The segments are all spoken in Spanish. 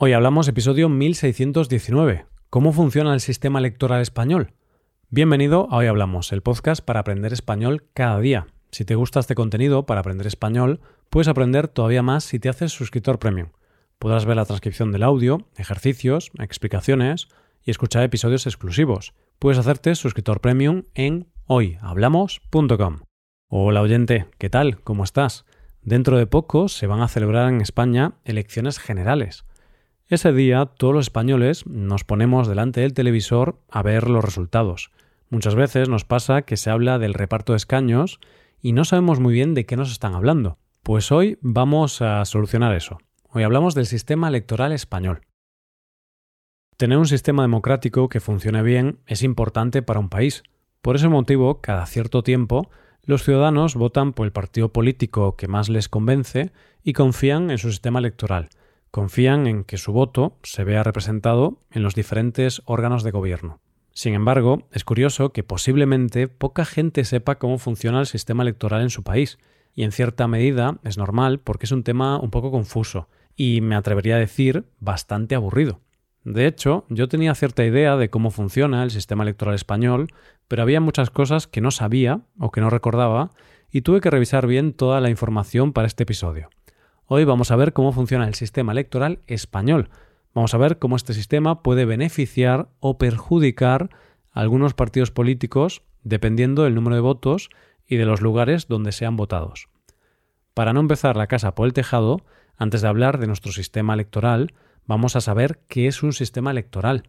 Hoy hablamos episodio 1619. ¿Cómo funciona el sistema electoral español? Bienvenido a Hoy Hablamos, el podcast para aprender español cada día. Si te gusta este contenido para aprender español, puedes aprender todavía más si te haces suscriptor premium. Podrás ver la transcripción del audio, ejercicios, explicaciones y escuchar episodios exclusivos. Puedes hacerte suscriptor premium en hoyhablamos.com. Hola oyente, ¿qué tal? ¿Cómo estás? Dentro de poco se van a celebrar en España elecciones generales. Ese día todos los españoles nos ponemos delante del televisor a ver los resultados. Muchas veces nos pasa que se habla del reparto de escaños y no sabemos muy bien de qué nos están hablando. Pues hoy vamos a solucionar eso. Hoy hablamos del sistema electoral español. Tener un sistema democrático que funcione bien es importante para un país. Por ese motivo, cada cierto tiempo, los ciudadanos votan por el partido político que más les convence y confían en su sistema electoral confían en que su voto se vea representado en los diferentes órganos de gobierno. Sin embargo, es curioso que posiblemente poca gente sepa cómo funciona el sistema electoral en su país, y en cierta medida es normal porque es un tema un poco confuso, y me atrevería a decir bastante aburrido. De hecho, yo tenía cierta idea de cómo funciona el sistema electoral español, pero había muchas cosas que no sabía o que no recordaba, y tuve que revisar bien toda la información para este episodio. Hoy vamos a ver cómo funciona el sistema electoral español. Vamos a ver cómo este sistema puede beneficiar o perjudicar a algunos partidos políticos dependiendo del número de votos y de los lugares donde sean votados. Para no empezar la casa por el tejado, antes de hablar de nuestro sistema electoral, vamos a saber qué es un sistema electoral.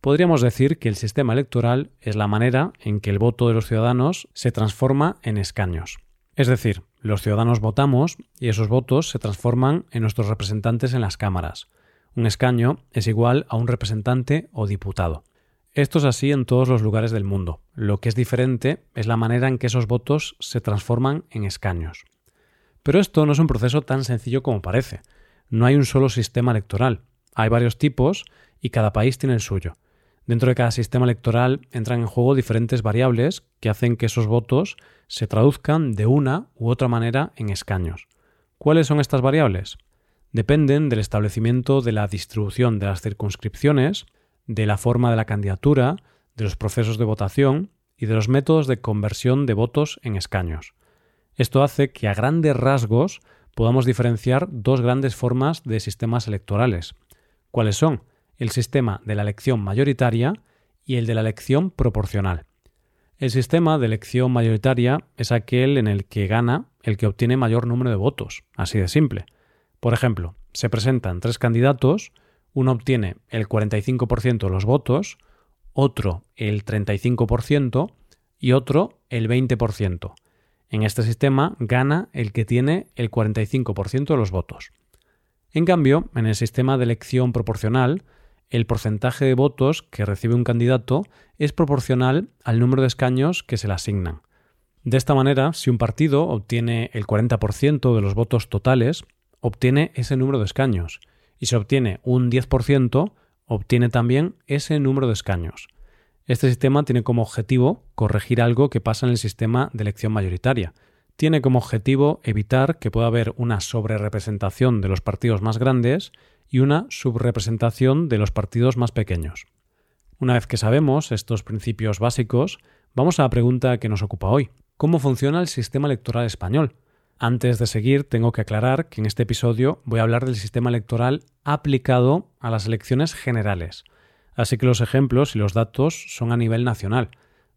Podríamos decir que el sistema electoral es la manera en que el voto de los ciudadanos se transforma en escaños. Es decir, los ciudadanos votamos y esos votos se transforman en nuestros representantes en las cámaras. Un escaño es igual a un representante o diputado. Esto es así en todos los lugares del mundo. Lo que es diferente es la manera en que esos votos se transforman en escaños. Pero esto no es un proceso tan sencillo como parece. No hay un solo sistema electoral. Hay varios tipos y cada país tiene el suyo. Dentro de cada sistema electoral entran en juego diferentes variables que hacen que esos votos se traduzcan de una u otra manera en escaños. ¿Cuáles son estas variables? Dependen del establecimiento de la distribución de las circunscripciones, de la forma de la candidatura, de los procesos de votación y de los métodos de conversión de votos en escaños. Esto hace que a grandes rasgos podamos diferenciar dos grandes formas de sistemas electorales. ¿Cuáles son? El sistema de la elección mayoritaria y el de la elección proporcional. El sistema de elección mayoritaria es aquel en el que gana el que obtiene mayor número de votos, así de simple. Por ejemplo, se presentan tres candidatos, uno obtiene el 45% de los votos, otro el 35% y otro el 20%. En este sistema gana el que tiene el 45% de los votos. En cambio, en el sistema de elección proporcional, el porcentaje de votos que recibe un candidato es proporcional al número de escaños que se le asignan. De esta manera, si un partido obtiene el 40% de los votos totales, obtiene ese número de escaños, y si obtiene un 10%, obtiene también ese número de escaños. Este sistema tiene como objetivo corregir algo que pasa en el sistema de elección mayoritaria. Tiene como objetivo evitar que pueda haber una sobrerepresentación de los partidos más grandes y una subrepresentación de los partidos más pequeños. Una vez que sabemos estos principios básicos, vamos a la pregunta que nos ocupa hoy. ¿Cómo funciona el sistema electoral español? Antes de seguir, tengo que aclarar que en este episodio voy a hablar del sistema electoral aplicado a las elecciones generales. Así que los ejemplos y los datos son a nivel nacional.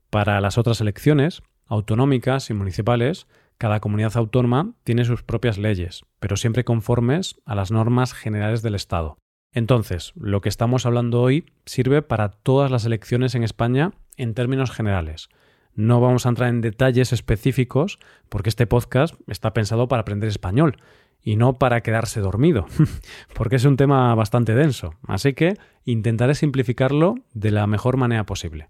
Para las otras elecciones, autonómicas y municipales, cada comunidad autónoma tiene sus propias leyes, pero siempre conformes a las normas generales del Estado. Entonces, lo que estamos hablando hoy sirve para todas las elecciones en España en términos generales. No vamos a entrar en detalles específicos porque este podcast está pensado para aprender español y no para quedarse dormido, porque es un tema bastante denso. Así que intentaré simplificarlo de la mejor manera posible.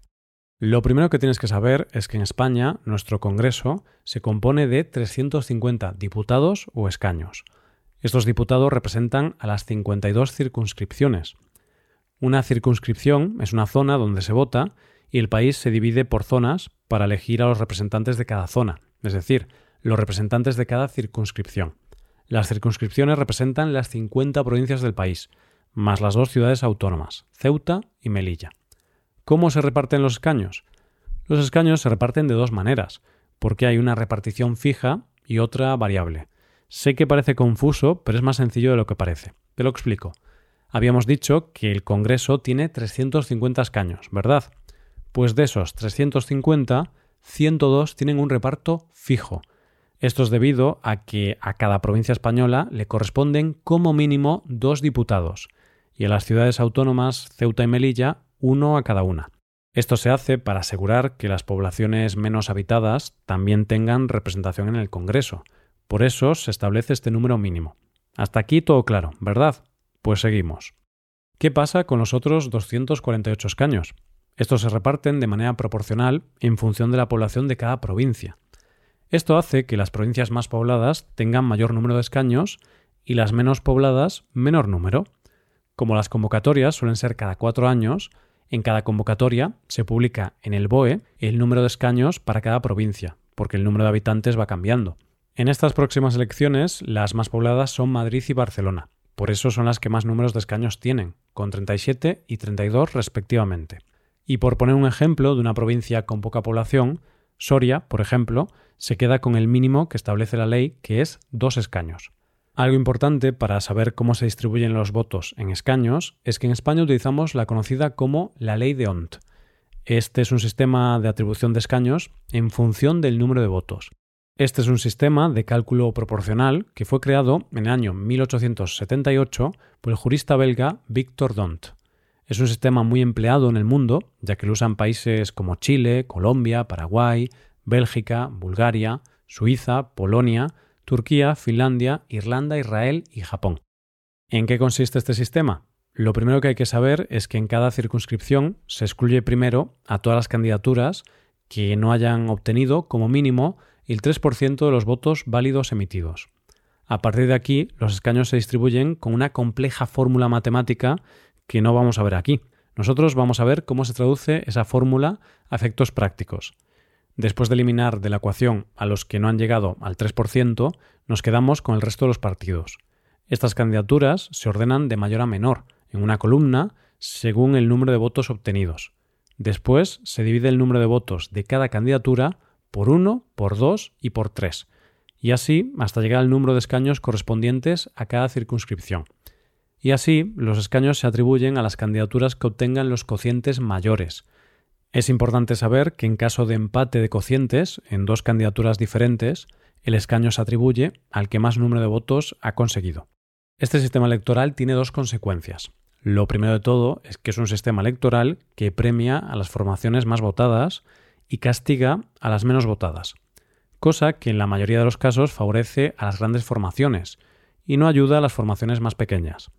Lo primero que tienes que saber es que en España nuestro Congreso se compone de 350 diputados o escaños. Estos diputados representan a las 52 circunscripciones. Una circunscripción es una zona donde se vota y el país se divide por zonas para elegir a los representantes de cada zona, es decir, los representantes de cada circunscripción. Las circunscripciones representan las 50 provincias del país, más las dos ciudades autónomas, Ceuta y Melilla. ¿Cómo se reparten los escaños? Los escaños se reparten de dos maneras, porque hay una repartición fija y otra variable. Sé que parece confuso, pero es más sencillo de lo que parece. Te lo explico. Habíamos dicho que el Congreso tiene 350 escaños, ¿verdad? Pues de esos 350, 102 tienen un reparto fijo. Esto es debido a que a cada provincia española le corresponden como mínimo dos diputados, y a las ciudades autónomas Ceuta y Melilla uno a cada una. Esto se hace para asegurar que las poblaciones menos habitadas también tengan representación en el Congreso. Por eso se establece este número mínimo. Hasta aquí todo claro, ¿verdad? Pues seguimos. ¿Qué pasa con los otros 248 escaños? Estos se reparten de manera proporcional en función de la población de cada provincia. Esto hace que las provincias más pobladas tengan mayor número de escaños y las menos pobladas menor número. Como las convocatorias suelen ser cada cuatro años, en cada convocatoria se publica en el BOE el número de escaños para cada provincia, porque el número de habitantes va cambiando. En estas próximas elecciones, las más pobladas son Madrid y Barcelona. Por eso son las que más números de escaños tienen, con 37 y 32 respectivamente. Y por poner un ejemplo de una provincia con poca población, Soria, por ejemplo, se queda con el mínimo que establece la ley, que es dos escaños. Algo importante para saber cómo se distribuyen los votos en escaños es que en España utilizamos la conocida como la ley de Ont. Este es un sistema de atribución de escaños en función del número de votos. Este es un sistema de cálculo proporcional que fue creado en el año 1878 por el jurista belga Victor Dont. Es un sistema muy empleado en el mundo, ya que lo usan países como Chile, Colombia, Paraguay, Bélgica, Bulgaria, Suiza, Polonia, Turquía, Finlandia, Irlanda, Israel y Japón. ¿En qué consiste este sistema? Lo primero que hay que saber es que en cada circunscripción se excluye primero a todas las candidaturas que no hayan obtenido como mínimo el 3% de los votos válidos emitidos. A partir de aquí, los escaños se distribuyen con una compleja fórmula matemática que no vamos a ver aquí. Nosotros vamos a ver cómo se traduce esa fórmula a efectos prácticos. Después de eliminar de la ecuación a los que no han llegado al 3%, nos quedamos con el resto de los partidos. Estas candidaturas se ordenan de mayor a menor, en una columna, según el número de votos obtenidos. Después se divide el número de votos de cada candidatura por 1, por 2 y por 3, y así hasta llegar al número de escaños correspondientes a cada circunscripción. Y así los escaños se atribuyen a las candidaturas que obtengan los cocientes mayores, es importante saber que en caso de empate de cocientes en dos candidaturas diferentes, el escaño se atribuye al que más número de votos ha conseguido. Este sistema electoral tiene dos consecuencias. Lo primero de todo es que es un sistema electoral que premia a las formaciones más votadas y castiga a las menos votadas, cosa que en la mayoría de los casos favorece a las grandes formaciones y no ayuda a las formaciones más pequeñas.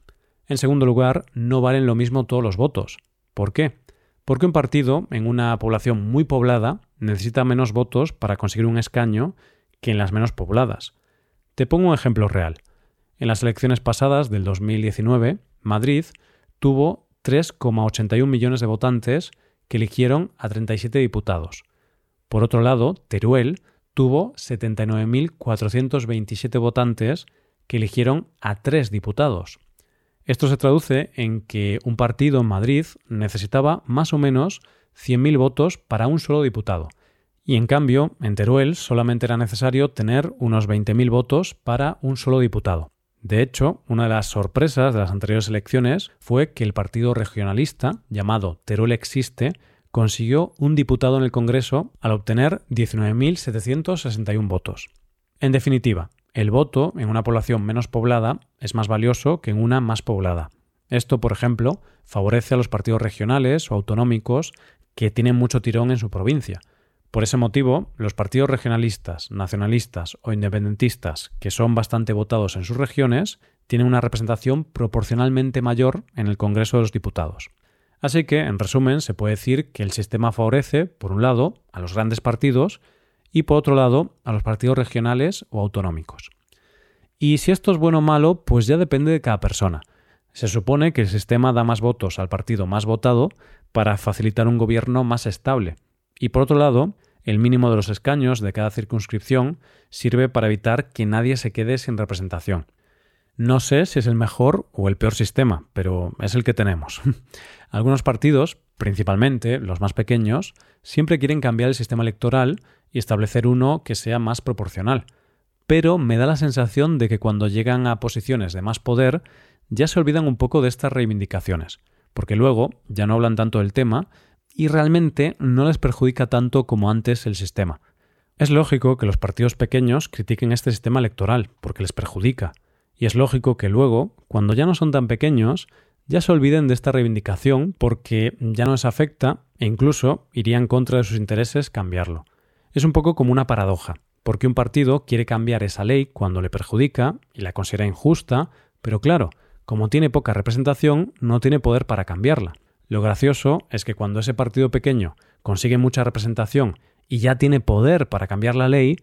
En segundo lugar, no valen lo mismo todos los votos. ¿Por qué? Porque un partido en una población muy poblada necesita menos votos para conseguir un escaño que en las menos pobladas. Te pongo un ejemplo real. En las elecciones pasadas del 2019, Madrid tuvo 3,81 millones de votantes que eligieron a 37 diputados. Por otro lado, Teruel tuvo 79.427 votantes que eligieron a 3 diputados. Esto se traduce en que un partido en Madrid necesitaba más o menos 100.000 votos para un solo diputado, y en cambio en Teruel solamente era necesario tener unos 20.000 votos para un solo diputado. De hecho, una de las sorpresas de las anteriores elecciones fue que el partido regionalista, llamado Teruel Existe, consiguió un diputado en el Congreso al obtener 19.761 votos. En definitiva, el voto en una población menos poblada es más valioso que en una más poblada. Esto, por ejemplo, favorece a los partidos regionales o autonómicos que tienen mucho tirón en su provincia. Por ese motivo, los partidos regionalistas, nacionalistas o independentistas que son bastante votados en sus regiones tienen una representación proporcionalmente mayor en el Congreso de los Diputados. Así que, en resumen, se puede decir que el sistema favorece, por un lado, a los grandes partidos y por otro lado a los partidos regionales o autonómicos. Y si esto es bueno o malo, pues ya depende de cada persona. Se supone que el sistema da más votos al partido más votado para facilitar un gobierno más estable. Y por otro lado, el mínimo de los escaños de cada circunscripción sirve para evitar que nadie se quede sin representación. No sé si es el mejor o el peor sistema, pero es el que tenemos. Algunos partidos, principalmente los más pequeños, siempre quieren cambiar el sistema electoral y establecer uno que sea más proporcional. Pero me da la sensación de que cuando llegan a posiciones de más poder, ya se olvidan un poco de estas reivindicaciones, porque luego ya no hablan tanto del tema y realmente no les perjudica tanto como antes el sistema. Es lógico que los partidos pequeños critiquen este sistema electoral, porque les perjudica, y es lógico que luego, cuando ya no son tan pequeños, ya se olviden de esta reivindicación porque ya no les afecta e incluso iría en contra de sus intereses cambiarlo. Es un poco como una paradoja, porque un partido quiere cambiar esa ley cuando le perjudica y la considera injusta, pero claro, como tiene poca representación, no tiene poder para cambiarla. Lo gracioso es que cuando ese partido pequeño consigue mucha representación y ya tiene poder para cambiar la ley,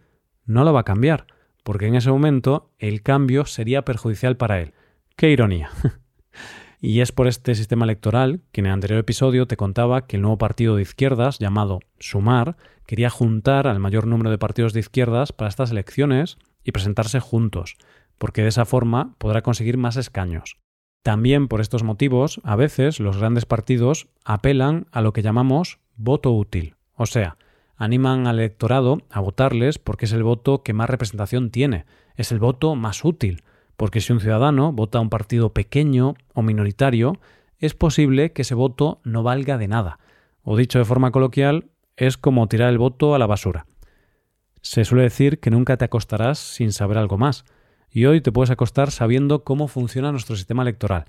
no lo va a cambiar, porque en ese momento el cambio sería perjudicial para él. ¡Qué ironía! y es por este sistema electoral que en el anterior episodio te contaba que el nuevo partido de izquierdas, llamado Sumar, quería juntar al mayor número de partidos de izquierdas para estas elecciones y presentarse juntos, porque de esa forma podrá conseguir más escaños. También por estos motivos, a veces los grandes partidos apelan a lo que llamamos voto útil, o sea, animan al electorado a votarles porque es el voto que más representación tiene, es el voto más útil, porque si un ciudadano vota a un partido pequeño o minoritario, es posible que ese voto no valga de nada, o dicho de forma coloquial, es como tirar el voto a la basura. Se suele decir que nunca te acostarás sin saber algo más, y hoy te puedes acostar sabiendo cómo funciona nuestro sistema electoral.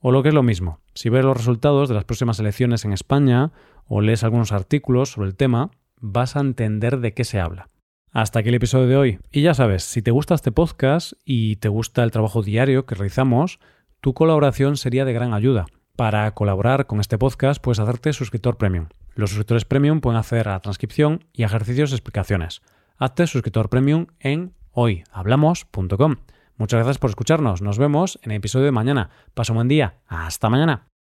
O lo que es lo mismo, si ves los resultados de las próximas elecciones en España o lees algunos artículos sobre el tema, vas a entender de qué se habla. Hasta aquí el episodio de hoy. Y ya sabes, si te gusta este podcast y te gusta el trabajo diario que realizamos, tu colaboración sería de gran ayuda. Para colaborar con este podcast puedes hacerte suscriptor premium. Los suscriptores premium pueden hacer la transcripción y ejercicios y explicaciones. Hazte suscriptor premium en hoyhablamos.com. Muchas gracias por escucharnos. Nos vemos en el episodio de mañana. Paso un buen día. Hasta mañana.